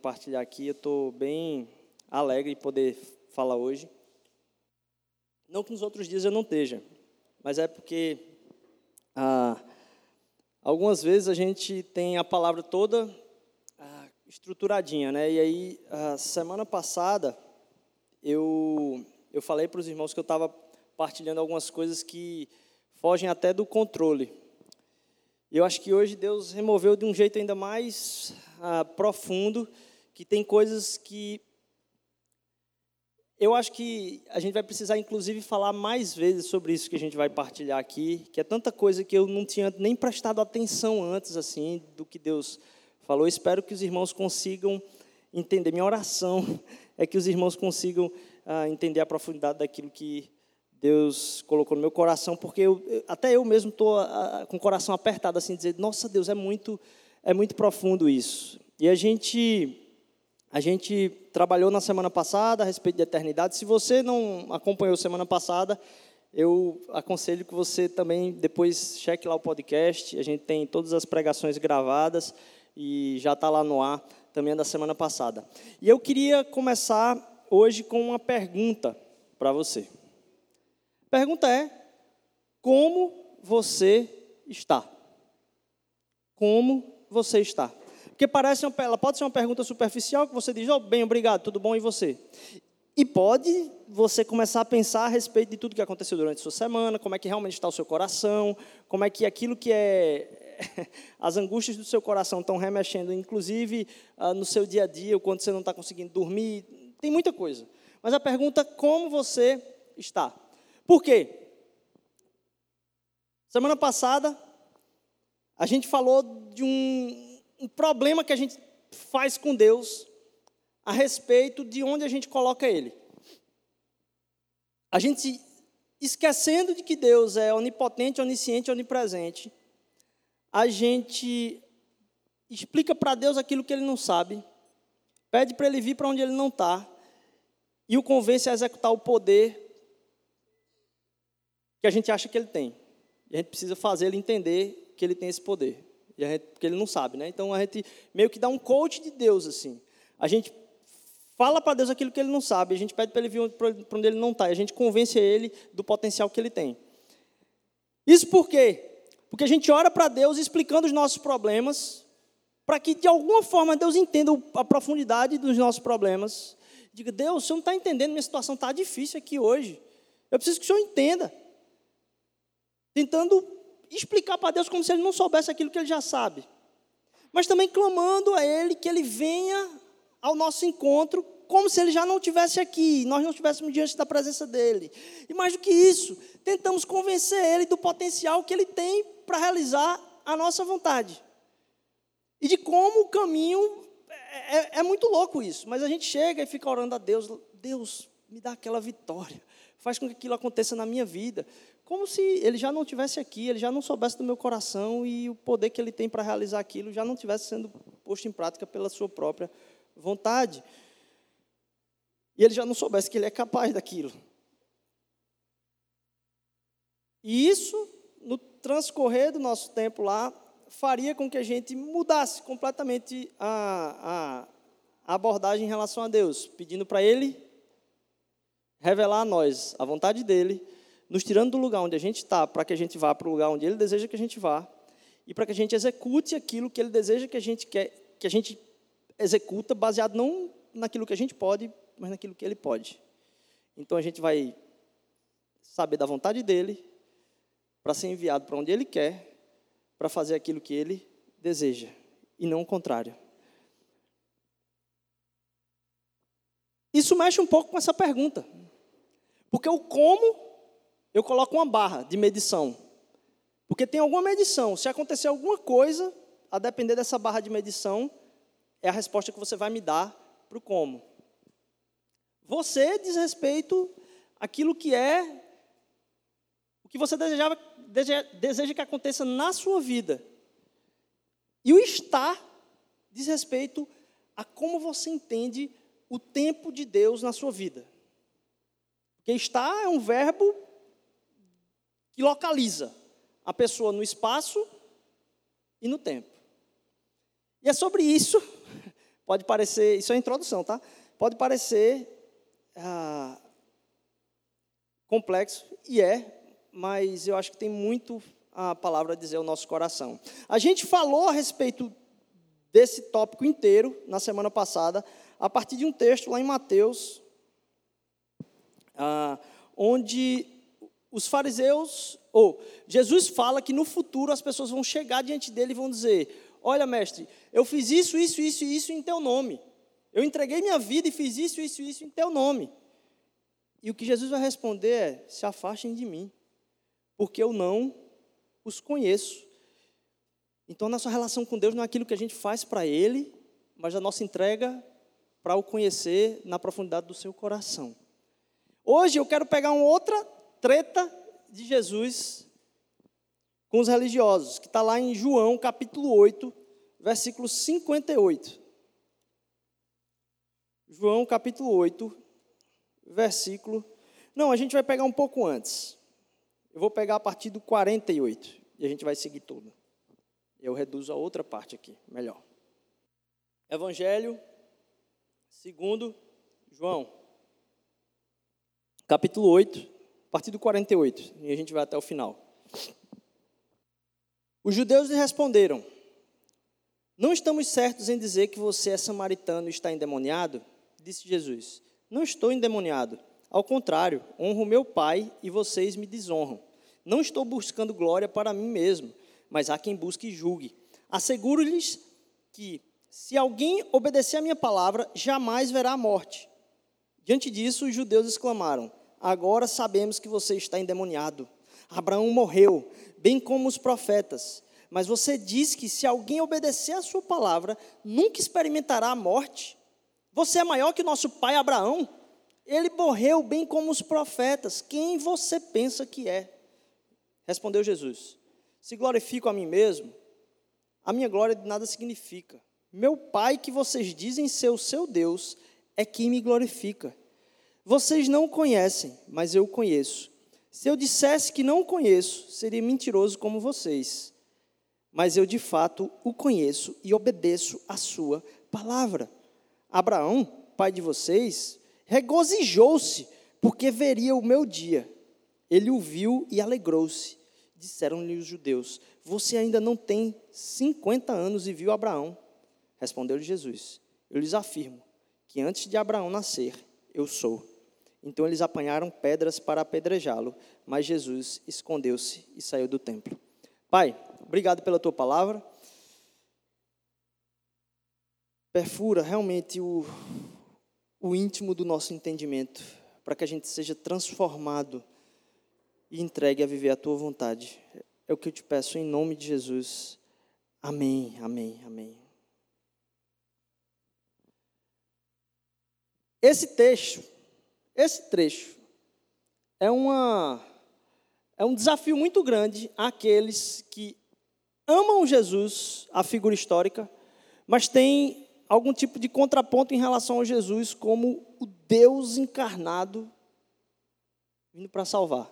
a gente poder partilhar aqui. Eu estou bem alegre de poder falar hoje. Não que nos outros dias eu não esteja, mas é porque ah, algumas vezes a gente tem a palavra toda ah, estruturadinha, né? E aí, a semana passada, eu, eu falei para os irmãos que eu estava partilhando algumas coisas que fogem até do controle. E eu acho que hoje Deus removeu de um jeito ainda mais ah, profundo, que tem coisas que eu acho que a gente vai precisar, inclusive, falar mais vezes sobre isso que a gente vai partilhar aqui, que é tanta coisa que eu não tinha nem prestado atenção antes, assim, do que Deus falou. espero que os irmãos consigam entender. Minha oração é que os irmãos consigam ah, entender a profundidade daquilo que Deus colocou no meu coração, porque eu, até eu mesmo estou ah, com o coração apertado, assim, dizer, nossa Deus, é muito, é muito profundo isso. E a gente a gente trabalhou na semana passada a respeito de eternidade. Se você não acompanhou semana passada, eu aconselho que você também depois cheque lá o podcast. A gente tem todas as pregações gravadas e já está lá no ar também é da semana passada. E eu queria começar hoje com uma pergunta para você. A pergunta é: como você está? Como você está? Porque parece uma, ela pode ser uma pergunta superficial que você diz, oh, bem, obrigado, tudo bom, e você? E pode você começar a pensar a respeito de tudo que aconteceu durante a sua semana, como é que realmente está o seu coração, como é que aquilo que é as angústias do seu coração estão remexendo, inclusive ah, no seu dia a dia, ou quando você não está conseguindo dormir, tem muita coisa. Mas a pergunta como você está? Por quê? Semana passada a gente falou de um um problema que a gente faz com Deus a respeito de onde a gente coloca Ele. A gente esquecendo de que Deus é onipotente, onisciente, onipresente, a gente explica para Deus aquilo que Ele não sabe, pede para Ele vir para onde Ele não está e o convence a executar o poder que a gente acha que Ele tem. E a gente precisa fazer Ele entender que Ele tem esse poder. Gente, porque ele não sabe, né? Então a gente meio que dá um coach de Deus, assim. A gente fala para Deus aquilo que ele não sabe, a gente pede para ele vir para onde ele não está, e a gente convence ele do potencial que ele tem. Isso por quê? Porque a gente ora para Deus explicando os nossos problemas, para que de alguma forma Deus entenda a profundidade dos nossos problemas. Diga, Deus, o senhor não está entendendo, minha situação está difícil aqui hoje. Eu preciso que o senhor entenda. Tentando explicar para Deus como se ele não soubesse aquilo que ele já sabe. Mas também clamando a Ele que Ele venha ao nosso encontro, como se Ele já não estivesse aqui, nós não estivéssemos diante da presença dEle. E mais do que isso, tentamos convencer Ele do potencial que Ele tem para realizar a nossa vontade. E de como o caminho. É, é, é muito louco isso, mas a gente chega e fica orando a Deus: Deus, me dá aquela vitória, faz com que aquilo aconteça na minha vida como se ele já não tivesse aqui, ele já não soubesse do meu coração e o poder que ele tem para realizar aquilo já não tivesse sendo posto em prática pela sua própria vontade. E ele já não soubesse que ele é capaz daquilo. E isso, no transcorrer do nosso tempo lá, faria com que a gente mudasse completamente a, a, abordagem em relação a Deus, pedindo para Ele revelar a nós a vontade dEle nos tirando do lugar onde a gente está, para que a gente vá para o lugar onde Ele deseja que a gente vá, e para que a gente execute aquilo que Ele deseja que a gente quer, que a gente executa, baseado não naquilo que a gente pode, mas naquilo que Ele pode. Então a gente vai saber da vontade dEle, para ser enviado para onde Ele quer, para fazer aquilo que Ele deseja, e não o contrário. Isso mexe um pouco com essa pergunta. Porque o como eu coloco uma barra de medição. Porque tem alguma medição. Se acontecer alguma coisa, a depender dessa barra de medição, é a resposta que você vai me dar para o como. Você diz respeito àquilo que é o que você desejava, deseja, que aconteça na sua vida. E o estar diz respeito a como você entende o tempo de Deus na sua vida. Porque estar é um verbo que localiza a pessoa no espaço e no tempo. E é sobre isso, Pode parecer, isso é a introdução, tá? Pode parecer ah, complexo, e é, mas eu acho que tem muito a palavra a dizer ao nosso coração. A gente falou a respeito desse tópico inteiro na semana passada, a partir de um texto lá em Mateus, ah, onde os fariseus, ou Jesus fala que no futuro as pessoas vão chegar diante dele e vão dizer: Olha, mestre, eu fiz isso, isso, isso e isso em teu nome. Eu entreguei minha vida e fiz isso, isso e isso em teu nome. E o que Jesus vai responder é: Se afastem de mim, porque eu não os conheço. Então, nossa relação com Deus não é aquilo que a gente faz para Ele, mas a nossa entrega para o conhecer na profundidade do seu coração. Hoje eu quero pegar uma outra treta de Jesus com os religiosos, que está lá em João capítulo 8, versículo 58. João capítulo 8, versículo. Não, a gente vai pegar um pouco antes. Eu vou pegar a partir do 48 e a gente vai seguir tudo. Eu reduzo a outra parte aqui, melhor. Evangelho segundo João, capítulo 8, a partir do 48, e a gente vai até o final. Os judeus lhe responderam: Não estamos certos em dizer que você é samaritano e está endemoniado? Disse Jesus: Não estou endemoniado. Ao contrário, honro meu Pai e vocês me desonram. Não estou buscando glória para mim mesmo, mas há quem busque e julgue. Asseguro-lhes que, se alguém obedecer a minha palavra, jamais verá a morte. Diante disso, os judeus exclamaram: Agora sabemos que você está endemoniado. Abraão morreu, bem como os profetas. Mas você diz que se alguém obedecer a sua palavra, nunca experimentará a morte. Você é maior que nosso pai Abraão. Ele morreu bem como os profetas. Quem você pensa que é? Respondeu Jesus: Se glorifico a mim mesmo, a minha glória de nada significa. Meu Pai, que vocês dizem ser o seu Deus, é quem me glorifica. Vocês não o conhecem, mas eu o conheço. Se eu dissesse que não o conheço, seria mentiroso como vocês. Mas eu de fato o conheço e obedeço a sua palavra. Abraão, pai de vocês, regozijou-se porque veria o meu dia. Ele o viu e alegrou-se. Disseram-lhe os judeus: Você ainda não tem 50 anos e viu Abraão? Respondeu-lhe Jesus: Eu lhes afirmo que antes de Abraão nascer, eu sou. Então eles apanharam pedras para apedrejá-lo, mas Jesus escondeu-se e saiu do templo. Pai, obrigado pela tua palavra. Perfura realmente o, o íntimo do nosso entendimento, para que a gente seja transformado e entregue a viver a tua vontade. É o que eu te peço em nome de Jesus. Amém, amém, amém. Esse texto, esse trecho, é, uma, é um desafio muito grande àqueles que amam Jesus, a figura histórica, mas têm algum tipo de contraponto em relação a Jesus como o Deus encarnado vindo para salvar.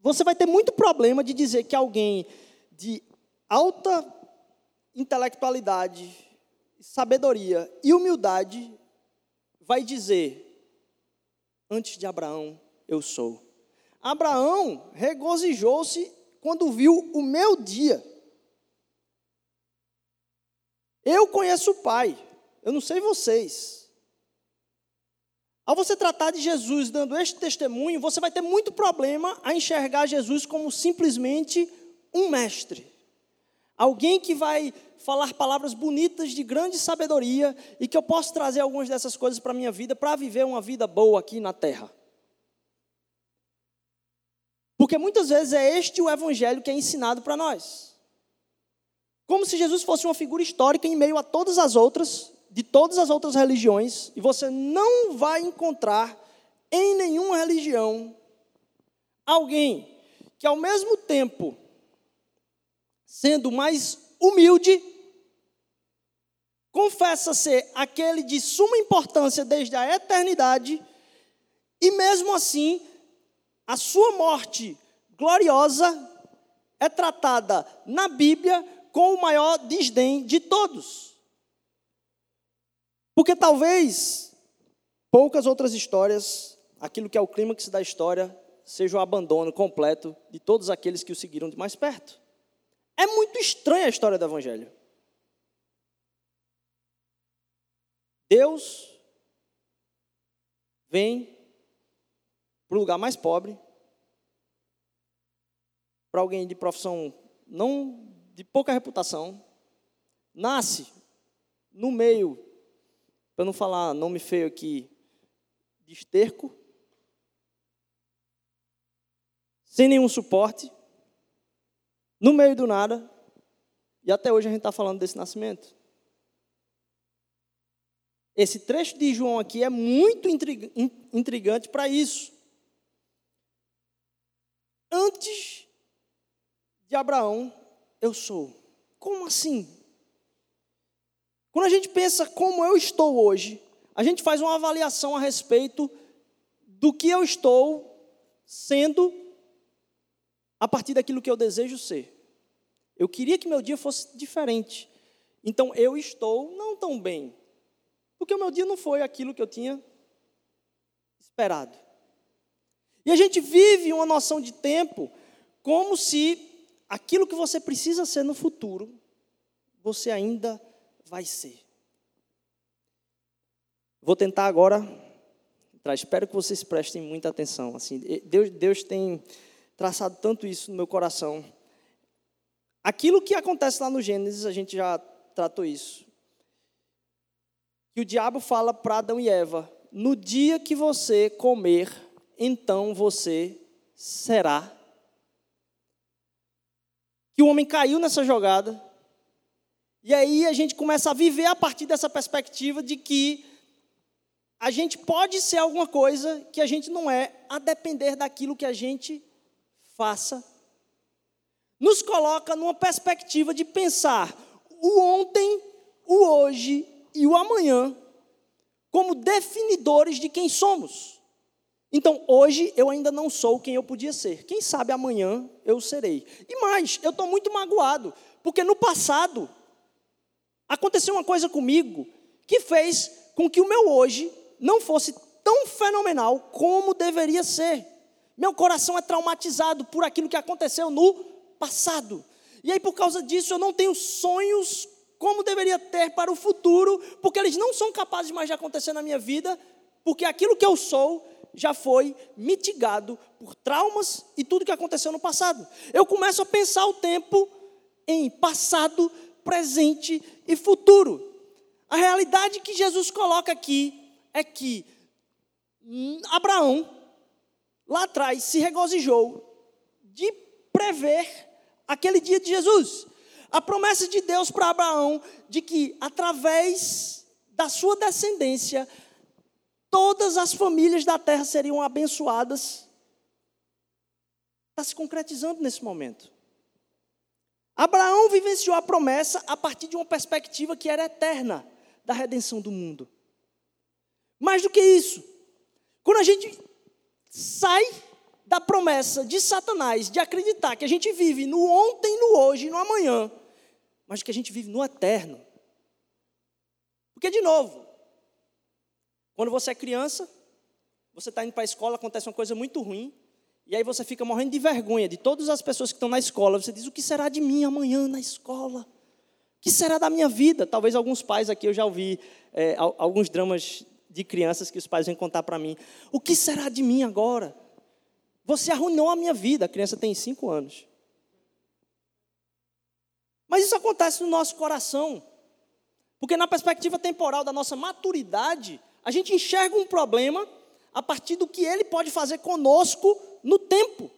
Você vai ter muito problema de dizer que alguém de alta intelectualidade, sabedoria e humildade vai dizer: Antes de Abraão, eu sou. Abraão regozijou-se quando viu o meu dia. Eu conheço o Pai, eu não sei vocês. Ao você tratar de Jesus dando este testemunho, você vai ter muito problema a enxergar Jesus como simplesmente um mestre. Alguém que vai falar palavras bonitas de grande sabedoria e que eu posso trazer algumas dessas coisas para a minha vida para viver uma vida boa aqui na terra. Porque muitas vezes é este o evangelho que é ensinado para nós. Como se Jesus fosse uma figura histórica em meio a todas as outras, de todas as outras religiões, e você não vai encontrar em nenhuma religião alguém que, ao mesmo tempo, sendo mais humilde, confessa ser aquele de suma importância desde a eternidade, e mesmo assim, a sua morte gloriosa é tratada na Bíblia com o maior desdém de todos. Porque talvez poucas outras histórias, aquilo que é o clímax da história, seja o abandono completo de todos aqueles que o seguiram de mais perto. É muito estranha a história do Evangelho. Deus vem para o lugar mais pobre, para alguém de profissão não de pouca reputação, nasce no meio, para não falar nome feio aqui, de esterco, sem nenhum suporte, no meio do nada, e até hoje a gente está falando desse nascimento. Esse trecho de João aqui é muito intrigante para isso. Antes de Abraão, eu sou. Como assim? Quando a gente pensa como eu estou hoje, a gente faz uma avaliação a respeito do que eu estou sendo a partir daquilo que eu desejo ser. Eu queria que meu dia fosse diferente. Então eu estou não tão bem, porque o meu dia não foi aquilo que eu tinha esperado. E a gente vive uma noção de tempo como se aquilo que você precisa ser no futuro, você ainda vai ser. Vou tentar agora, espero que vocês prestem muita atenção. Assim, Deus, Deus tem traçado tanto isso no meu coração. Aquilo que acontece lá no Gênesis, a gente já tratou isso. Que o diabo fala para Adão e Eva: no dia que você comer, então você será. Que o homem caiu nessa jogada, e aí a gente começa a viver a partir dessa perspectiva de que a gente pode ser alguma coisa que a gente não é, a depender daquilo que a gente faça, nos coloca numa perspectiva de pensar o ontem, o hoje e o amanhã como definidores de quem somos. Então, hoje eu ainda não sou quem eu podia ser. Quem sabe amanhã eu serei. E mais, eu estou muito magoado, porque no passado aconteceu uma coisa comigo que fez com que o meu hoje não fosse tão fenomenal como deveria ser. Meu coração é traumatizado por aquilo que aconteceu no passado. E aí, por causa disso, eu não tenho sonhos como deveria ter para o futuro, porque eles não são capazes mais de acontecer na minha vida, porque aquilo que eu sou já foi mitigado por traumas e tudo que aconteceu no passado. Eu começo a pensar o tempo em passado, presente e futuro. A realidade que Jesus coloca aqui é que Abraão lá atrás se regozijou de prever aquele dia de Jesus. A promessa de Deus para Abraão de que através da sua descendência todas as famílias da terra seriam abençoadas está se concretizando nesse momento. Abraão vivenciou a promessa a partir de uma perspectiva que era eterna da redenção do mundo. Mais do que isso, quando a gente sai da promessa de Satanás de acreditar que a gente vive no ontem, no hoje no amanhã, mas que a gente vive no eterno. Porque, de novo, quando você é criança, você está indo para a escola, acontece uma coisa muito ruim, e aí você fica morrendo de vergonha de todas as pessoas que estão na escola. Você diz: o que será de mim amanhã na escola? O que será da minha vida? Talvez alguns pais aqui eu já ouvi é, alguns dramas de crianças que os pais vêm contar para mim. O que será de mim agora? Você arruinou a minha vida. A criança tem cinco anos. Mas isso acontece no nosso coração. Porque na perspectiva temporal da nossa maturidade, a gente enxerga um problema a partir do que ele pode fazer conosco no tempo.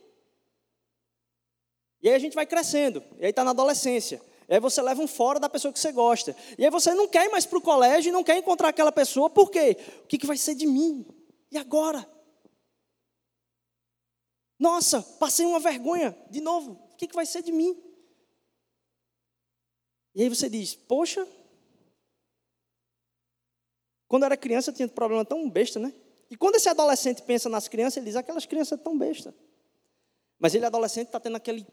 E aí a gente vai crescendo, e aí está na adolescência. E aí você leva um fora da pessoa que você gosta. E aí você não quer ir mais para o colégio não quer encontrar aquela pessoa, por quê? O que, que vai ser de mim? E agora? Nossa, passei uma vergonha de novo. O que, que vai ser de mim? E aí você diz, poxa, quando eu era criança eu tinha um problema tão besta, né? E quando esse adolescente pensa nas crianças, ele diz, aquelas crianças tão besta. Mas ele adolescente está tendo aquele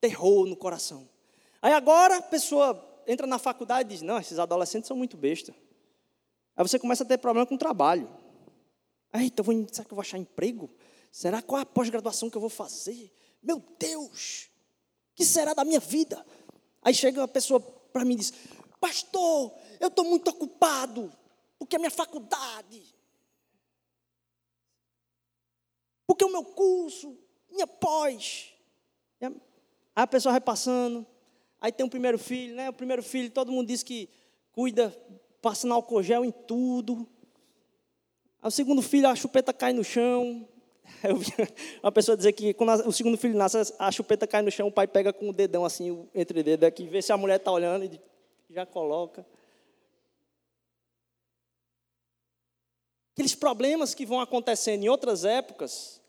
terror no coração. Aí agora a pessoa entra na faculdade e diz: Não, esses adolescentes são muito besta. Aí você começa a ter problema com o trabalho. Eita, vou, será que eu vou achar emprego? Será qual a pós-graduação que eu vou fazer? Meu Deus, que será da minha vida? Aí chega uma pessoa para mim e diz: Pastor, eu estou muito ocupado, porque a minha faculdade, porque o meu curso, minha pós. Aí a pessoa vai passando, aí tem o um primeiro filho, né? O primeiro filho, todo mundo diz que cuida, passando álcool gel em tudo. Aí o segundo filho, a chupeta cai no chão. Eu vi uma pessoa dizer que quando o segundo filho nasce, a chupeta cai no chão, o pai pega com o dedão assim, entre dedos aqui, vê se a mulher está olhando e já coloca. Aqueles problemas que vão acontecendo em outras épocas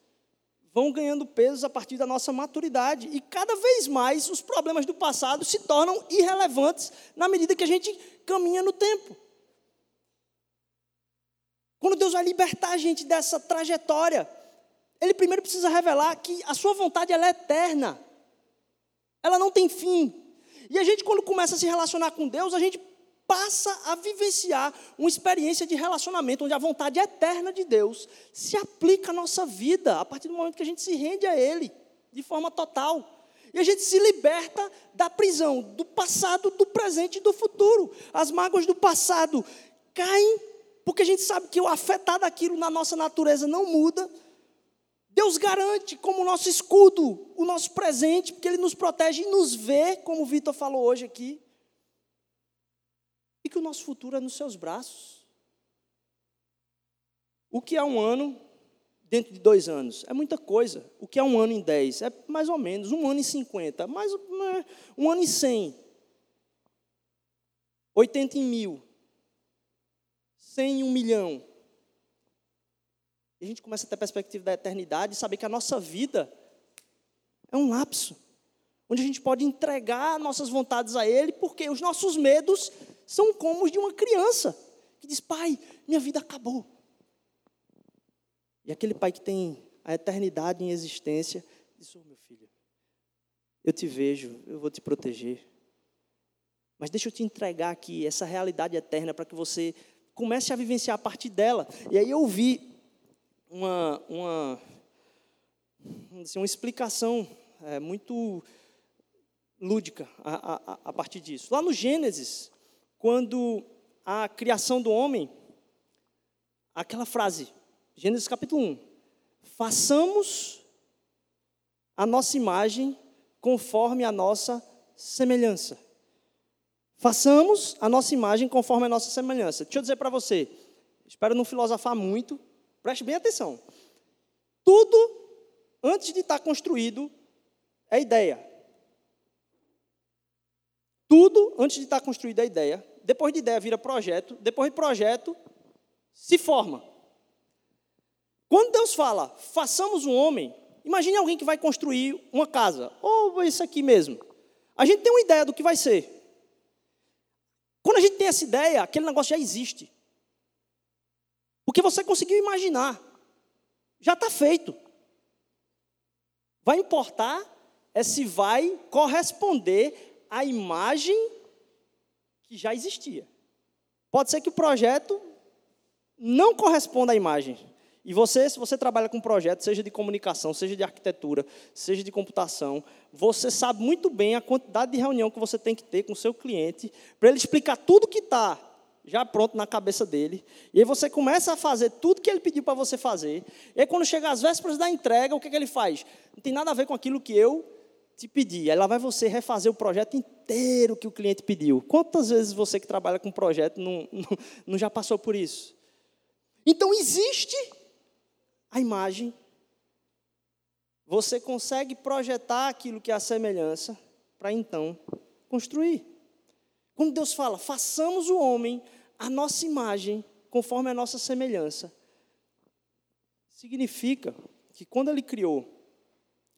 vão ganhando peso a partir da nossa maturidade. E cada vez mais os problemas do passado se tornam irrelevantes na medida que a gente caminha no tempo. Quando Deus vai libertar a gente dessa trajetória, Ele primeiro precisa revelar que a sua vontade ela é eterna. Ela não tem fim. E a gente, quando começa a se relacionar com Deus, a gente passa a vivenciar uma experiência de relacionamento onde a vontade eterna de Deus se aplica à nossa vida a partir do momento que a gente se rende a Ele de forma total. E a gente se liberta da prisão do passado, do presente e do futuro. As mágoas do passado caem porque a gente sabe que o afetar daquilo na nossa natureza não muda. Deus garante como nosso escudo o nosso presente, porque Ele nos protege e nos vê, como o Vitor falou hoje aqui e que o nosso futuro é nos seus braços. O que é um ano dentro de dois anos? É muita coisa. O que é um ano em dez? É mais ou menos. Um ano em cinquenta. Mais, né, um ano em cem. Oitenta em mil. Cem em um milhão. E a gente começa a ter a perspectiva da eternidade e saber que a nossa vida é um lapso. Onde a gente pode entregar nossas vontades a Ele, porque os nossos medos são como os de uma criança que diz: Pai, minha vida acabou. E aquele pai que tem a eternidade em existência diz: Oh, meu filho, eu te vejo, eu vou te proteger. Mas deixa eu te entregar aqui essa realidade eterna para que você comece a vivenciar a partir dela. E aí eu vi uma, uma, assim, uma explicação é, muito lúdica a, a, a partir disso. Lá no Gênesis, quando a criação do homem, aquela frase, Gênesis capítulo 1, façamos a nossa imagem conforme a nossa semelhança. Façamos a nossa imagem conforme a nossa semelhança. Deixa eu dizer para você, espero não filosofar muito, preste bem atenção. Tudo, antes de estar construído, é ideia. Tudo, antes de estar construída a ideia, depois de ideia vira projeto, depois de projeto se forma. Quando Deus fala, façamos um homem, imagine alguém que vai construir uma casa, ou isso aqui mesmo. A gente tem uma ideia do que vai ser. Quando a gente tem essa ideia, aquele negócio já existe. Porque você conseguiu imaginar. Já está feito. Vai importar é se vai corresponder à imagem que já existia. Pode ser que o projeto não corresponda à imagem. E você, se você trabalha com projeto, seja de comunicação, seja de arquitetura, seja de computação, você sabe muito bem a quantidade de reunião que você tem que ter com o seu cliente para ele explicar tudo que está já pronto na cabeça dele. E aí você começa a fazer tudo que ele pediu para você fazer. E aí quando chega às vésperas da entrega, o que, que ele faz? Não tem nada a ver com aquilo que eu te pedir. Aí lá vai você refazer o projeto inteiro que o cliente pediu. Quantas vezes você que trabalha com projeto não, não, não já passou por isso? Então existe a imagem. Você consegue projetar aquilo que é a semelhança para então construir. Quando Deus fala, façamos o homem a nossa imagem, conforme a nossa semelhança, significa que quando ele criou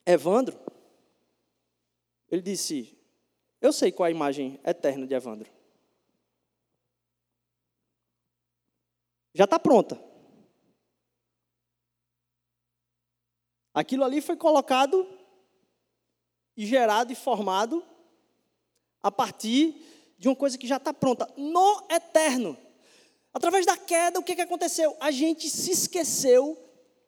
Evandro, ele disse: Eu sei qual é a imagem eterna de Evandro. Já está pronta. Aquilo ali foi colocado e gerado e formado a partir de uma coisa que já está pronta, no eterno. Através da queda, o que, que aconteceu? A gente se esqueceu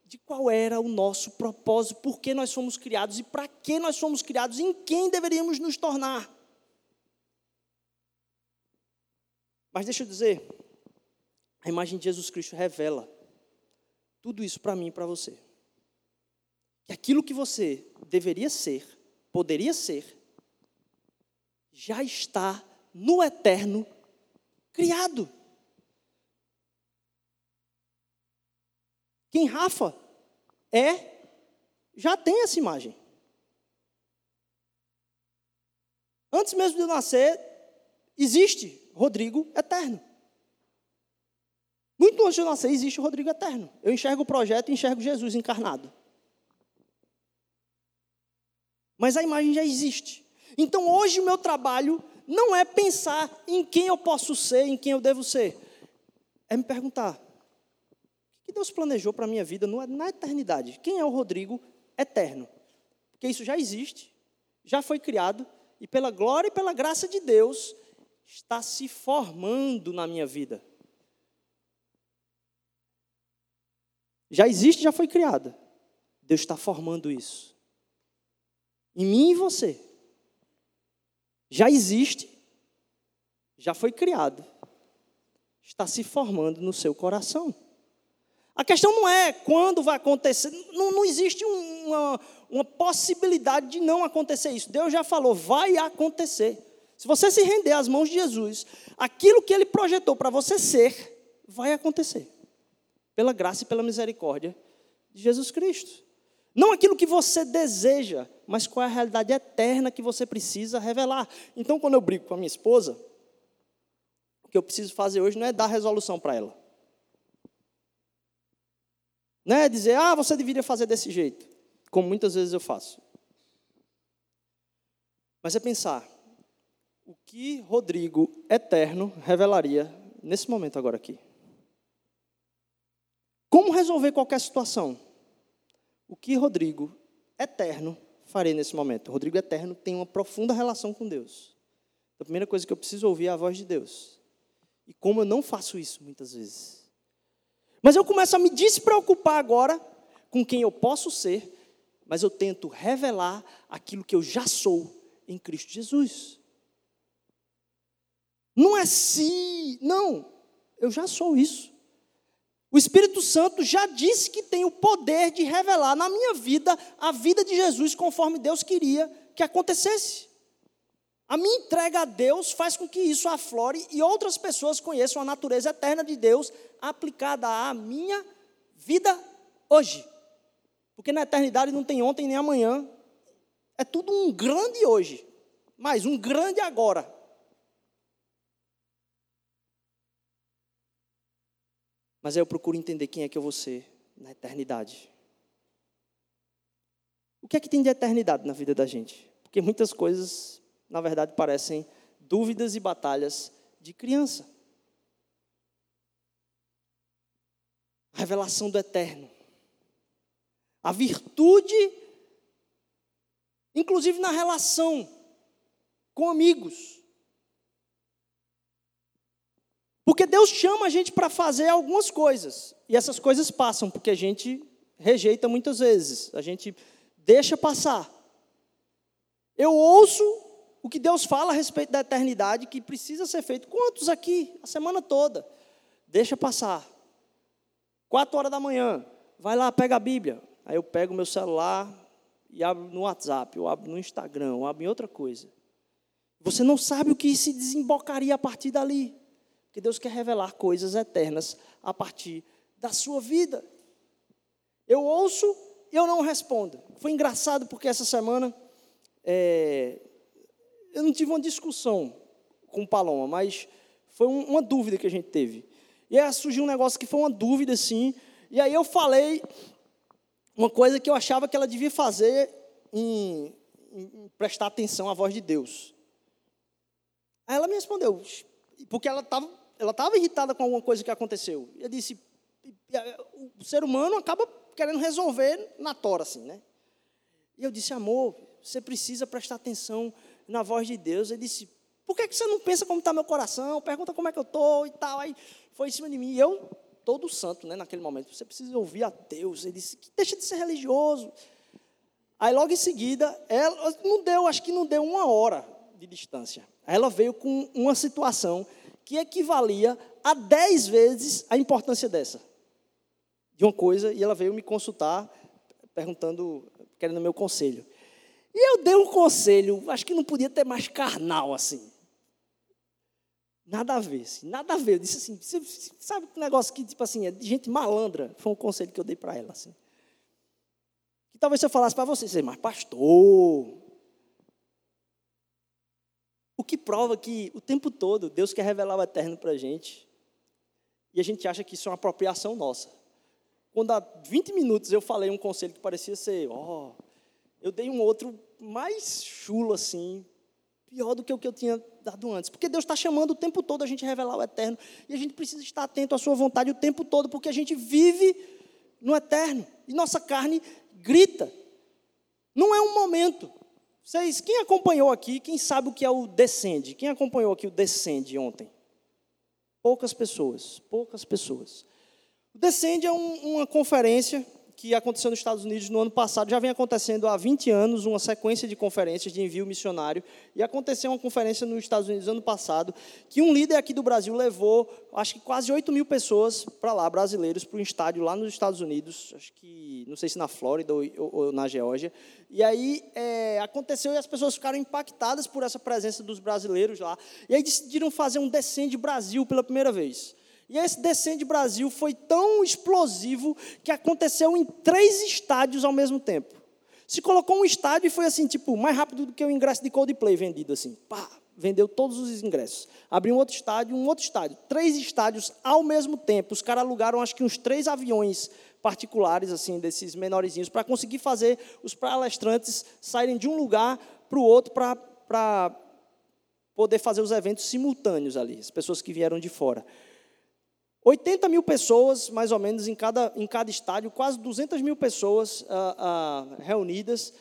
de qual era o nosso propósito, por que nós fomos criados e para que nós fomos criados, em quem deveríamos nos tornar. Mas deixa eu dizer, a imagem de Jesus Cristo revela tudo isso para mim e para você. Que aquilo que você deveria ser, poderia ser, já está no eterno criado. Quem Rafa é, já tem essa imagem. Antes mesmo de eu nascer, existe Rodrigo eterno. Muito antes de eu nascer, existe o Rodrigo eterno. Eu enxergo o projeto e enxergo Jesus encarnado. Mas a imagem já existe. Então hoje o meu trabalho não é pensar em quem eu posso ser, em quem eu devo ser. É me perguntar: o que Deus planejou para a minha vida na eternidade? Quem é o Rodrigo eterno? Porque isso já existe, já foi criado, e pela glória e pela graça de Deus, está se formando na minha vida. Já existe, já foi criada. Deus está formando isso. Em mim e você. Já existe, já foi criado. Está se formando no seu coração. A questão não é quando vai acontecer, não, não existe uma, uma possibilidade de não acontecer isso. Deus já falou, vai acontecer. Se você se render às mãos de Jesus, aquilo que Ele projetou para você ser, vai acontecer. Pela graça e pela misericórdia de Jesus Cristo. Não aquilo que você deseja, mas qual é a realidade eterna que você precisa revelar. Então, quando eu brigo com a minha esposa, o que eu preciso fazer hoje não é dar resolução para ela. Não é dizer, ah, você deveria fazer desse jeito, como muitas vezes eu faço. Mas é pensar, o que Rodrigo eterno revelaria nesse momento agora aqui? Como resolver qualquer situação? O que Rodrigo eterno farei nesse momento? Rodrigo eterno tem uma profunda relação com Deus. A primeira coisa que eu preciso ouvir é a voz de Deus. E como eu não faço isso muitas vezes. Mas eu começo a me despreocupar agora com quem eu posso ser, mas eu tento revelar aquilo que eu já sou em Cristo Jesus. Não é se, não, eu já sou isso. O Espírito Santo já disse que tem o poder de revelar na minha vida a vida de Jesus conforme Deus queria que acontecesse. A minha entrega a Deus faz com que isso aflore e outras pessoas conheçam a natureza eterna de Deus aplicada à minha vida hoje. Porque na eternidade não tem ontem nem amanhã. É tudo um grande hoje, mas um grande agora. Mas aí eu procuro entender quem é que eu vou ser na eternidade. O que é que tem de eternidade na vida da gente? Porque muitas coisas na verdade, parecem dúvidas e batalhas de criança. A revelação do eterno. A virtude, inclusive na relação com amigos. Porque Deus chama a gente para fazer algumas coisas. E essas coisas passam, porque a gente rejeita muitas vezes. A gente deixa passar. Eu ouço o que Deus fala a respeito da eternidade que precisa ser feito. Quantos aqui? A semana toda. Deixa passar. Quatro horas da manhã. Vai lá, pega a Bíblia. Aí eu pego meu celular e abro no WhatsApp, eu abro no Instagram, eu abro em outra coisa. Você não sabe o que se desembocaria a partir dali. Porque Deus quer revelar coisas eternas a partir da sua vida. Eu ouço e eu não respondo. Foi engraçado porque essa semana é, eu não tive uma discussão com Paloma, mas foi uma dúvida que a gente teve. E aí surgiu um negócio que foi uma dúvida, assim, e aí eu falei uma coisa que eu achava que ela devia fazer em, em prestar atenção à voz de Deus. Aí ela me respondeu, porque ela estava ela tava irritada com alguma coisa que aconteceu. Eu disse, o ser humano acaba querendo resolver na tora, assim, né? E eu disse, amor, você precisa prestar atenção na voz de Deus. Ele disse: Por que você não pensa como está meu coração? Pergunta como é que eu estou e tal. Aí foi em cima de mim. E eu, todo santo, né, naquele momento, você precisa ouvir a Deus. Ele disse, deixa de ser religioso. Aí logo em seguida, ela não deu, acho que não deu uma hora de distância. Aí ela veio com uma situação que equivalia a dez vezes a importância dessa. De uma coisa, e ela veio me consultar, perguntando, querendo meu conselho. E eu dei um conselho, acho que não podia ter mais carnal assim. Nada a ver, assim, nada a ver. Eu disse assim, sabe um negócio que, tipo assim, é de gente malandra? Foi um conselho que eu dei para ela, assim. Que talvez se eu falasse para você, mas pastor. O que prova que o tempo todo Deus quer revelar o eterno para a gente. E a gente acha que isso é uma apropriação nossa. Quando há 20 minutos eu falei um conselho que parecia ser, ó, oh, eu dei um outro mais chulo assim, pior do que o que eu tinha dado antes. Porque Deus está chamando o tempo todo a gente revelar o eterno. E a gente precisa estar atento à sua vontade o tempo todo, porque a gente vive no eterno. E nossa carne grita. Não é um momento. Vocês, quem acompanhou aqui, quem sabe o que é o descende? Quem acompanhou aqui o descende ontem? Poucas pessoas, poucas pessoas. O descende é um, uma conferência que aconteceu nos Estados Unidos no ano passado, já vem acontecendo há 20 anos, uma sequência de conferências de envio missionário, e aconteceu uma conferência nos Estados Unidos ano passado, que um líder aqui do Brasil levou, acho que quase 8 mil pessoas para lá, brasileiros, para um estádio lá nos Estados Unidos, acho que, não sei se na Flórida ou, ou, ou na Geórgia, e aí é, aconteceu e as pessoas ficaram impactadas por essa presença dos brasileiros lá, e aí decidiram fazer um Descende Brasil pela primeira vez. E esse Descende Brasil foi tão explosivo que aconteceu em três estádios ao mesmo tempo. Se colocou um estádio e foi assim, tipo, mais rápido do que o ingresso de Coldplay vendido assim. Pá, vendeu todos os ingressos. Abriu um outro estádio, um outro estádio. Três estádios ao mesmo tempo. Os caras alugaram acho que uns três aviões particulares, assim, desses menorzinhos, para conseguir fazer os palestrantes saírem de um lugar para o outro para poder fazer os eventos simultâneos ali, as pessoas que vieram de fora. 80 mil pessoas, mais ou menos, em cada, em cada estádio, quase 200 mil pessoas ah, ah, reunidas,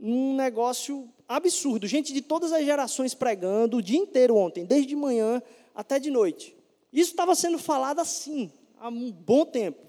um negócio absurdo. Gente de todas as gerações pregando o dia inteiro ontem, desde de manhã até de noite. Isso estava sendo falado assim, há um bom tempo.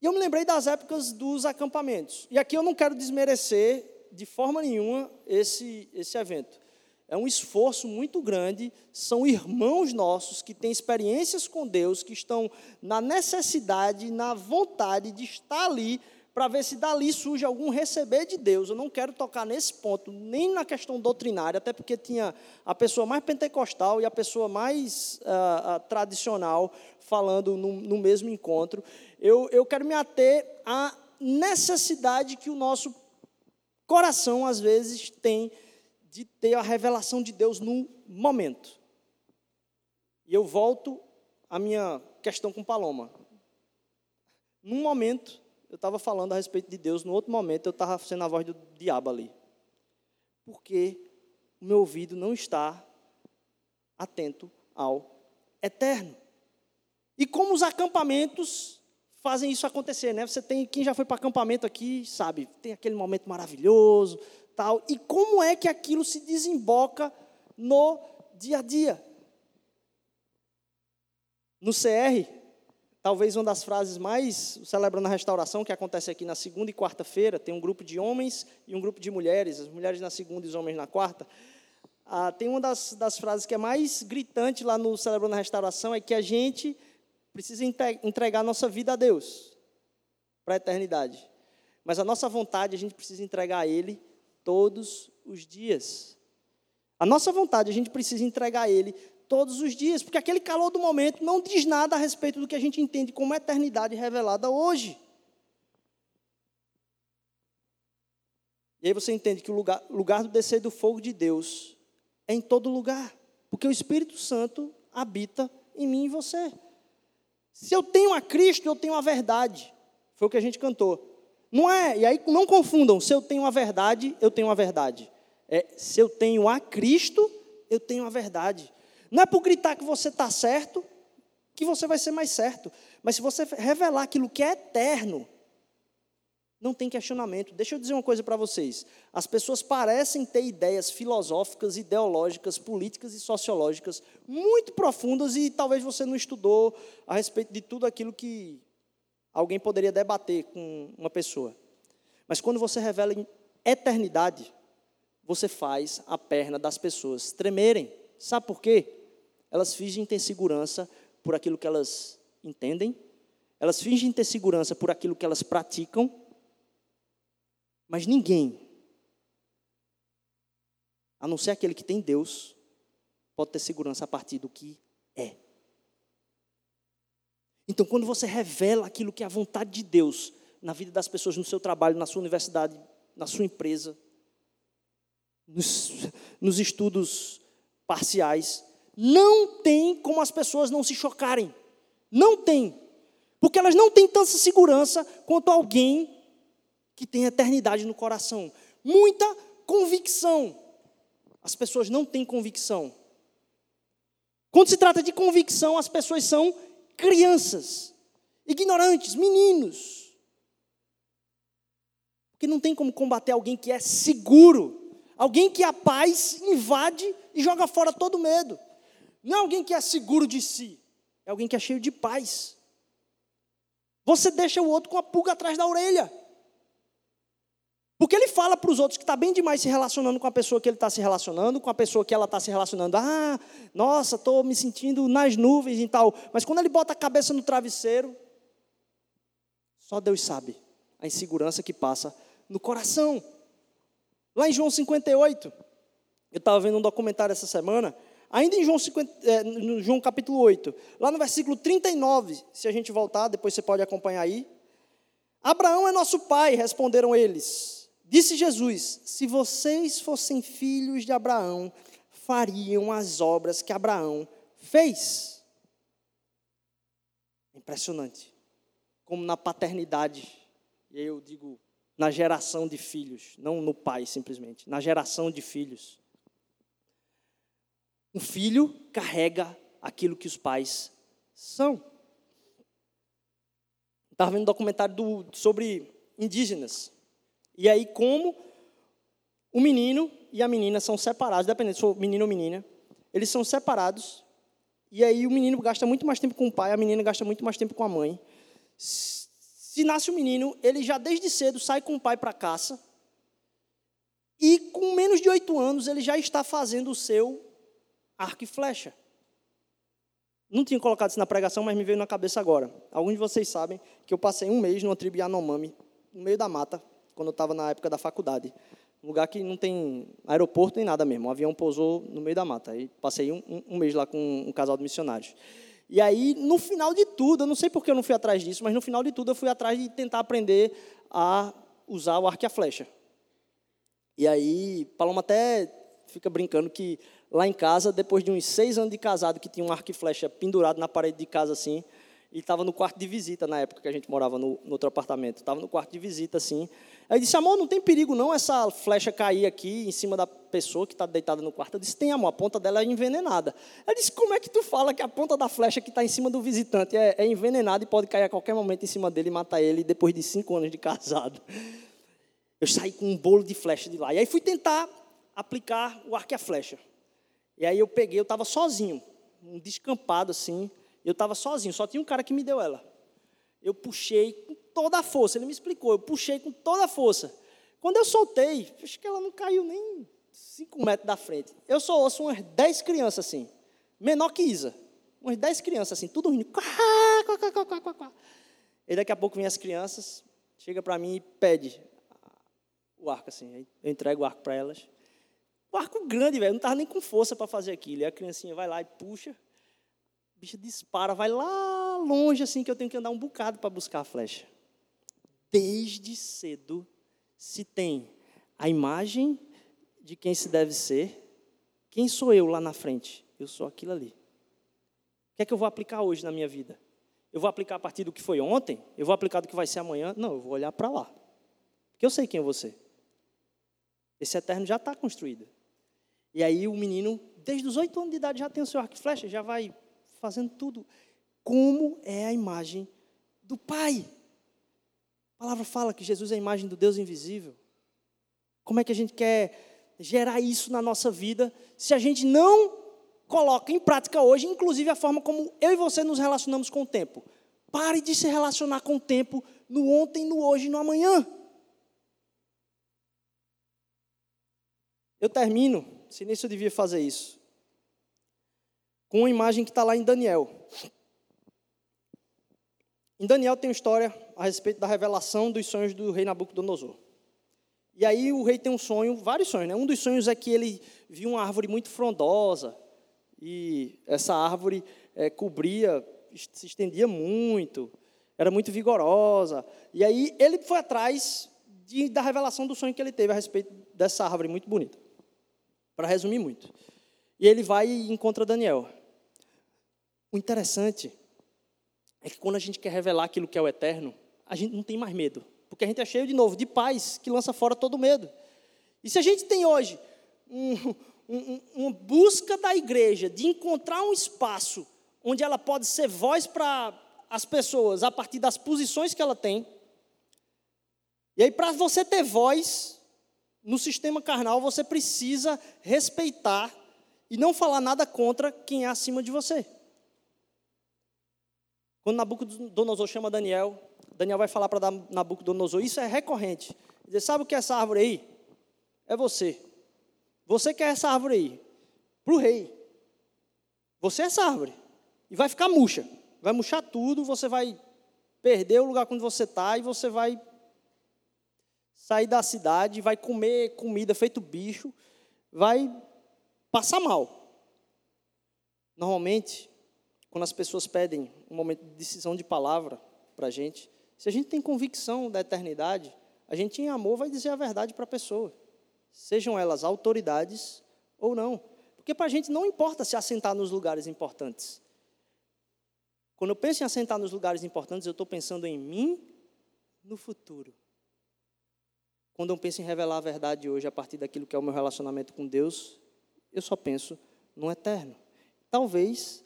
E eu me lembrei das épocas dos acampamentos. E aqui eu não quero desmerecer de forma nenhuma esse, esse evento é um esforço muito grande, são irmãos nossos que têm experiências com Deus, que estão na necessidade, na vontade de estar ali, para ver se dali surge algum receber de Deus. Eu não quero tocar nesse ponto, nem na questão doutrinária, até porque tinha a pessoa mais pentecostal e a pessoa mais uh, uh, tradicional falando no, no mesmo encontro. Eu, eu quero me ater à necessidade que o nosso coração, às vezes, tem de ter a revelação de Deus no momento. E eu volto à minha questão com Paloma. Num momento, eu estava falando a respeito de Deus, no outro momento, eu estava sendo a voz do diabo ali. Porque o meu ouvido não está atento ao eterno. E como os acampamentos fazem isso acontecer, né? Você tem, quem já foi para acampamento aqui, sabe, tem aquele momento maravilhoso, tal, e como é que aquilo se desemboca no dia a dia. No CR, talvez uma das frases mais celebrando a restauração que acontece aqui na segunda e quarta-feira, tem um grupo de homens e um grupo de mulheres, as mulheres na segunda e os homens na quarta. Ah, tem uma das, das frases que é mais gritante lá no Celebrando a Restauração, é que a gente precisa entregar a nossa vida a Deus para a eternidade. Mas a nossa vontade a gente precisa entregar a Ele todos os dias. A nossa vontade, a gente precisa entregar a Ele todos os dias, porque aquele calor do momento não diz nada a respeito do que a gente entende como eternidade revelada hoje. E aí você entende que o lugar, lugar do descer do fogo de Deus é em todo lugar, porque o Espírito Santo habita em mim e você. Se eu tenho a Cristo, eu tenho a verdade. Foi o que a gente cantou. Não é, e aí não confundam, se eu tenho a verdade, eu tenho a verdade. É, se eu tenho a Cristo, eu tenho a verdade. Não é por gritar que você está certo, que você vai ser mais certo. Mas se você revelar aquilo que é eterno, Não tem questionamento. Deixa eu dizer uma coisa para vocês. As pessoas parecem ter ideias filosóficas, ideológicas, políticas e sociológicas muito profundas e talvez você não estudou a respeito de tudo aquilo que alguém poderia debater com uma pessoa. Mas quando você revela eternidade, você faz a perna das pessoas tremerem. Sabe por quê? Elas fingem ter segurança por aquilo que elas entendem, elas fingem ter segurança por aquilo que elas praticam mas ninguém, a não ser aquele que tem Deus, pode ter segurança a partir do que é. Então, quando você revela aquilo que é a vontade de Deus na vida das pessoas, no seu trabalho, na sua universidade, na sua empresa, nos, nos estudos parciais, não tem como as pessoas não se chocarem. Não tem. Porque elas não têm tanta segurança quanto alguém que tem eternidade no coração. Muita convicção. As pessoas não têm convicção. Quando se trata de convicção, as pessoas são crianças, ignorantes, meninos. Porque não tem como combater alguém que é seguro, alguém que a paz invade e joga fora todo medo. Não é alguém que é seguro de si, é alguém que é cheio de paz. Você deixa o outro com a pulga atrás da orelha. Porque ele fala para os outros que está bem demais se relacionando com a pessoa que ele está se relacionando, com a pessoa que ela está se relacionando. Ah, nossa, estou me sentindo nas nuvens e tal. Mas quando ele bota a cabeça no travesseiro, só Deus sabe a insegurança que passa no coração. Lá em João 58, eu estava vendo um documentário essa semana, ainda em João, 50, é, no João capítulo 8, lá no versículo 39, se a gente voltar, depois você pode acompanhar aí. Abraão é nosso pai, responderam eles. Disse Jesus: Se vocês fossem filhos de Abraão, fariam as obras que Abraão fez. Impressionante. Como na paternidade, e eu digo na geração de filhos, não no pai simplesmente, na geração de filhos. Um filho carrega aquilo que os pais são. Estava vendo um documentário do, sobre indígenas. E aí, como o menino e a menina são separados, dependendo se for menino ou menina, eles são separados. E aí o menino gasta muito mais tempo com o pai, a menina gasta muito mais tempo com a mãe. Se nasce o menino, ele já desde cedo sai com o pai para caça. E com menos de oito anos, ele já está fazendo o seu arco e flecha. Não tinha colocado isso na pregação, mas me veio na cabeça agora. Alguns de vocês sabem que eu passei um mês numa tribo Yanomami, no meio da mata, quando eu estava na época da faculdade. Um lugar que não tem aeroporto nem nada mesmo. Um avião pousou no meio da mata. Aí passei um, um, um mês lá com um casal de missionários. E aí, no final de tudo, eu não sei porque eu não fui atrás disso, mas no final de tudo eu fui atrás de tentar aprender a usar o arco e a flecha. E aí, Paloma até fica brincando que lá em casa, depois de uns seis anos de casado, que tinha um arco e flecha pendurado na parede de casa assim, e estava no quarto de visita na época que a gente morava no, no outro apartamento. Estava no quarto de visita assim. Aí disse, amor, não tem perigo não essa flecha cair aqui em cima da pessoa que está deitada no quarto. Eu disse, tem, amor, a ponta dela é envenenada. Ela disse, como é que tu fala que a ponta da flecha que está em cima do visitante é, é envenenada e pode cair a qualquer momento em cima dele e matar ele depois de cinco anos de casado? Eu saí com um bolo de flecha de lá. E aí fui tentar aplicar o arco e a flecha. E aí eu peguei, eu estava sozinho, um descampado assim, eu estava sozinho, só tinha um cara que me deu ela. Eu puxei com toda a força, ele me explicou, eu puxei com toda a força. Quando eu soltei, acho que ela não caiu nem cinco metros da frente. Eu só ouço umas dez crianças assim, menor que Isa. Umas dez crianças assim, tudo rindo. E daqui a pouco vem as crianças, chega para mim e pede o arco assim. Eu entrego o arco para elas. O arco grande, velho, não estava nem com força para fazer aquilo. E a criancinha vai lá e puxa, a bicha dispara, vai lá longe assim que eu tenho que andar um bocado para buscar a flecha. Desde cedo se tem a imagem de quem se deve ser. Quem sou eu lá na frente? Eu sou aquilo ali. O que é que eu vou aplicar hoje na minha vida? Eu vou aplicar a partir do que foi ontem? Eu vou aplicar do que vai ser amanhã? Não, eu vou olhar para lá. Porque eu sei quem é você. Esse eterno já está construído. E aí o menino, desde os oito anos de idade, já tem o seu arco e flecha, já vai fazendo tudo. Como é a imagem do Pai. A palavra fala que Jesus é a imagem do Deus invisível. Como é que a gente quer gerar isso na nossa vida se a gente não coloca em prática hoje, inclusive a forma como eu e você nos relacionamos com o tempo? Pare de se relacionar com o tempo no ontem, no hoje e no amanhã. Eu termino, se nem eu devia fazer isso, com uma imagem que está lá em Daniel. Em Daniel tem uma história a respeito da revelação dos sonhos do rei Nabucodonosor. E aí o rei tem um sonho, vários sonhos, né? Um dos sonhos é que ele viu uma árvore muito frondosa e essa árvore é, cobria, se estendia muito, era muito vigorosa. E aí ele foi atrás de, da revelação do sonho que ele teve a respeito dessa árvore muito bonita. Para resumir muito. E ele vai e encontra Daniel. O interessante é que quando a gente quer revelar aquilo que é o eterno, a gente não tem mais medo. Porque a gente é cheio, de novo, de paz que lança fora todo medo. E se a gente tem hoje um, um, uma busca da igreja de encontrar um espaço onde ela pode ser voz para as pessoas a partir das posições que ela tem. E aí, para você ter voz no sistema carnal, você precisa respeitar e não falar nada contra quem é acima de você. Quando Nabucodonosor chama Daniel, Daniel vai falar para Nabucodonosor, isso é recorrente. Dizer, sabe o que é essa árvore aí? É você. Você quer essa árvore aí? Para o rei. Você é essa árvore. E vai ficar murcha. Vai murchar tudo, você vai perder o lugar onde você está e você vai sair da cidade, vai comer comida feito bicho, vai passar mal. Normalmente, quando as pessoas pedem um momento de decisão de palavra para a gente, se a gente tem convicção da eternidade, a gente em amor vai dizer a verdade para a pessoa, sejam elas autoridades ou não. Porque para a gente não importa se assentar nos lugares importantes. Quando eu penso em assentar nos lugares importantes, eu estou pensando em mim no futuro. Quando eu penso em revelar a verdade hoje a partir daquilo que é o meu relacionamento com Deus, eu só penso no eterno. Talvez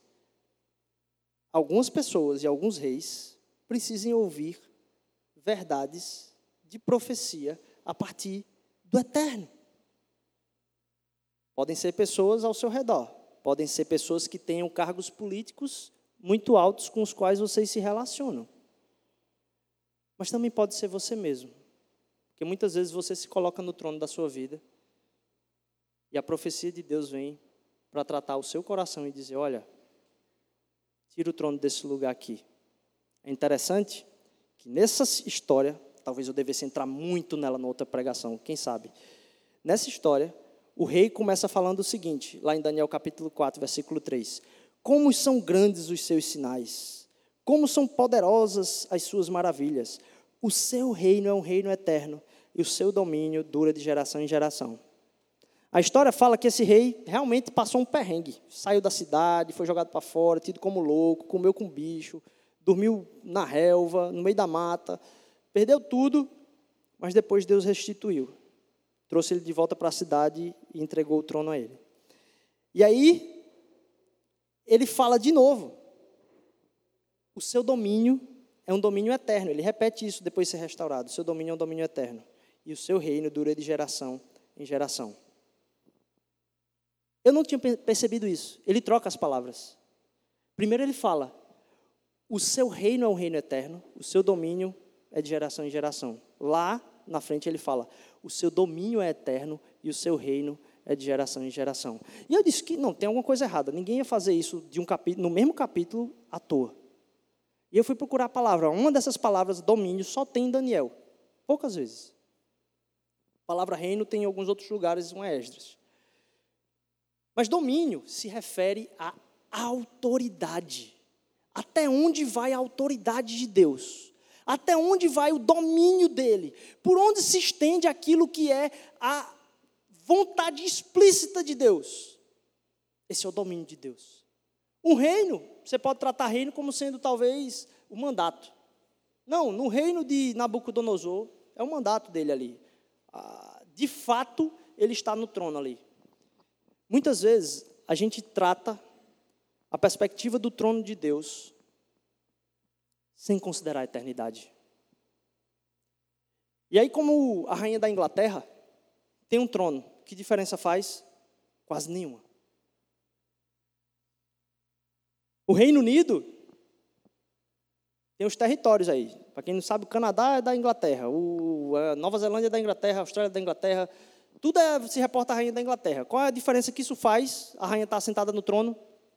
algumas pessoas e alguns reis precisem ouvir verdades de profecia a partir do eterno. Podem ser pessoas ao seu redor, podem ser pessoas que tenham cargos políticos muito altos com os quais vocês se relacionam. Mas também pode ser você mesmo. Porque muitas vezes você se coloca no trono da sua vida e a profecia de Deus vem para tratar o seu coração e dizer: olha, tira o trono desse lugar aqui. É interessante que nessa história, talvez eu devesse entrar muito nela na outra pregação, quem sabe. Nessa história, o rei começa falando o seguinte, lá em Daniel capítulo 4, versículo 3. Como são grandes os seus sinais, como são poderosas as suas maravilhas. O seu reino é um reino eterno e o seu domínio dura de geração em geração. A história fala que esse rei realmente passou um perrengue. Saiu da cidade, foi jogado para fora, tido como louco, comeu com bicho, dormiu na relva, no meio da mata, perdeu tudo, mas depois Deus restituiu. Trouxe ele de volta para a cidade e entregou o trono a ele. E aí, ele fala de novo. O seu domínio é um domínio eterno. Ele repete isso depois de ser restaurado. O seu domínio é um domínio eterno. E o seu reino dura de geração em geração. Eu não tinha percebido isso. Ele troca as palavras. Primeiro ele fala: o seu reino é um reino eterno, o seu domínio é de geração em geração. Lá na frente ele fala: o seu domínio é eterno e o seu reino é de geração em geração. E eu disse que não, tem alguma coisa errada. Ninguém ia fazer isso de um capítulo, no mesmo capítulo à toa. E eu fui procurar a palavra. Uma dessas palavras, domínio, só tem em Daniel. Poucas vezes. A palavra reino tem em alguns outros lugares, um Esdras. Mas domínio se refere à autoridade. Até onde vai a autoridade de Deus? Até onde vai o domínio dele? Por onde se estende aquilo que é a vontade explícita de Deus. Esse é o domínio de Deus. Um reino, você pode tratar reino como sendo talvez o mandato. Não, no reino de Nabucodonosor, é o mandato dele ali. Ah, de fato, ele está no trono ali. Muitas vezes, a gente trata a perspectiva do trono de Deus sem considerar a eternidade. E aí, como a rainha da Inglaterra tem um trono, que diferença faz? Quase nenhuma. O Reino Unido tem os territórios aí. Para quem não sabe, o Canadá é da Inglaterra, o, a Nova Zelândia é da Inglaterra, a Austrália é da Inglaterra. Tudo é, se reporta à rainha da Inglaterra. Qual é a diferença que isso faz? A rainha está sentada no trono?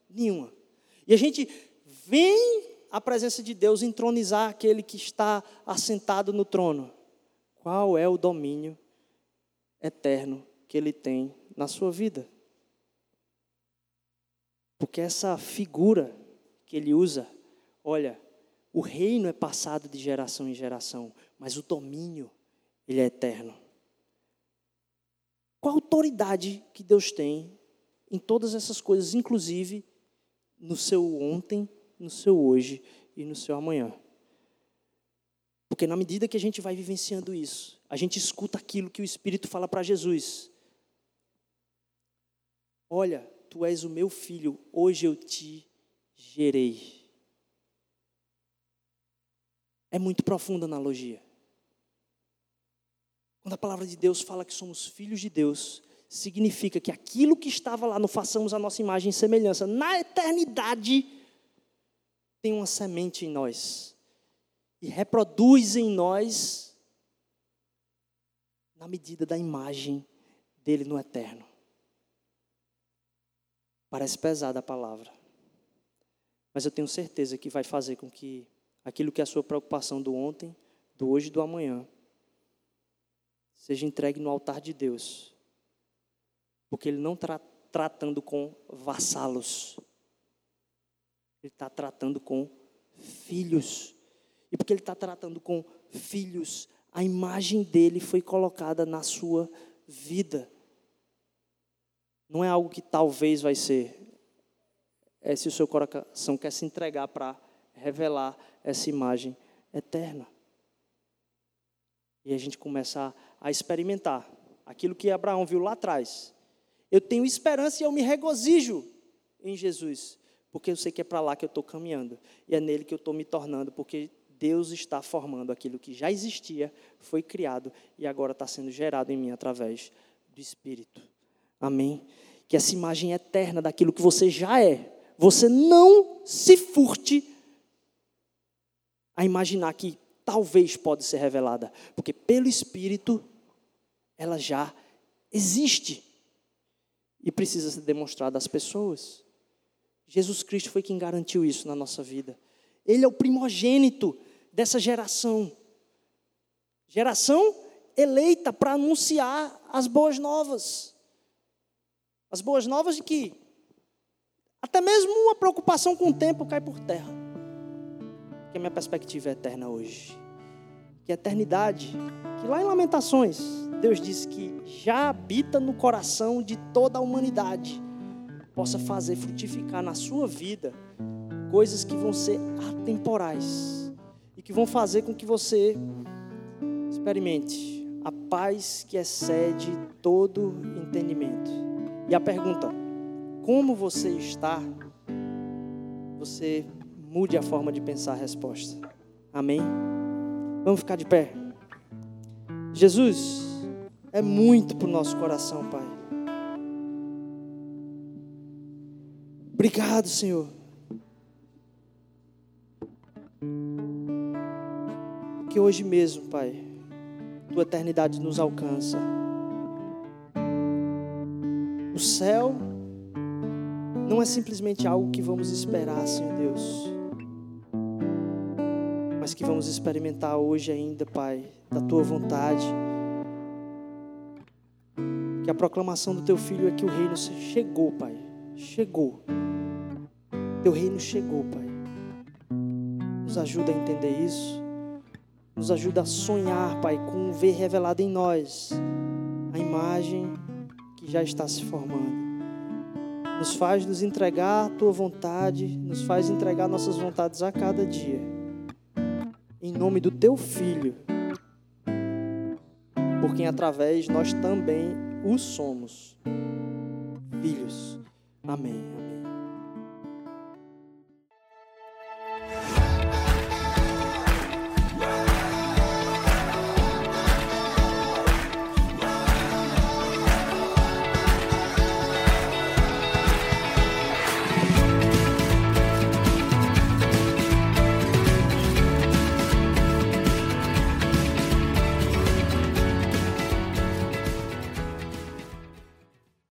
Nenhuma. E a gente vem à presença de Deus entronizar aquele que está assentado no trono. Qual é o domínio eterno que ele tem na sua vida? Porque essa figura que ele usa, olha, o reino é passado de geração em geração, mas o domínio, ele é eterno. Qual a autoridade que Deus tem em todas essas coisas, inclusive no seu ontem, no seu hoje e no seu amanhã? Porque na medida que a gente vai vivenciando isso, a gente escuta aquilo que o Espírito fala para Jesus. Olha, tu és o meu filho, hoje eu te gerei. É muito profunda a analogia. Quando a palavra de Deus fala que somos filhos de Deus, significa que aquilo que estava lá no façamos a nossa imagem e semelhança, na eternidade, tem uma semente em nós e reproduz em nós na medida da imagem dele no eterno. Parece pesada a palavra, mas eu tenho certeza que vai fazer com que aquilo que é a sua preocupação do ontem, do hoje e do amanhã, seja entregue no altar de Deus. Porque Ele não está tratando com vassalos, Ele está tratando com filhos. E porque Ele está tratando com filhos, a imagem dele foi colocada na sua vida. Não é algo que talvez vai ser, é se o seu coração quer se entregar para revelar essa imagem eterna. E a gente começa a, a experimentar aquilo que Abraão viu lá atrás. Eu tenho esperança e eu me regozijo em Jesus, porque eu sei que é para lá que eu estou caminhando e é nele que eu estou me tornando, porque Deus está formando aquilo que já existia, foi criado e agora está sendo gerado em mim através do Espírito. Amém? Que essa imagem eterna daquilo que você já é, você não se furte a imaginar que talvez pode ser revelada, porque pelo Espírito ela já existe e precisa ser demonstrada às pessoas. Jesus Cristo foi quem garantiu isso na nossa vida. Ele é o primogênito dessa geração. Geração eleita para anunciar as boas novas. As boas novas de que até mesmo uma preocupação com o tempo cai por terra que a minha perspectiva é eterna hoje. Que a eternidade, que lá em Lamentações, Deus disse que já habita no coração de toda a humanidade, possa fazer frutificar na sua vida coisas que vão ser atemporais e que vão fazer com que você experimente a paz que excede todo entendimento. E a pergunta: como você está? Você mude a forma de pensar a resposta. Amém? Vamos ficar de pé. Jesus é muito para o nosso coração, Pai. Obrigado, Senhor. Que hoje mesmo, Pai, tua eternidade nos alcança. O céu não é simplesmente algo que vamos esperar, Senhor Deus mas que vamos experimentar hoje ainda, Pai, da tua vontade. Que a proclamação do teu filho é que o reino chegou, Pai. Chegou. Teu reino chegou, Pai. Nos ajuda a entender isso. Nos ajuda a sonhar, Pai, com ver revelado em nós a imagem que já está se formando. Nos faz nos entregar a tua vontade, nos faz entregar nossas vontades a cada dia em nome do teu filho, por quem através nós também o somos filhos. Amém. Amém.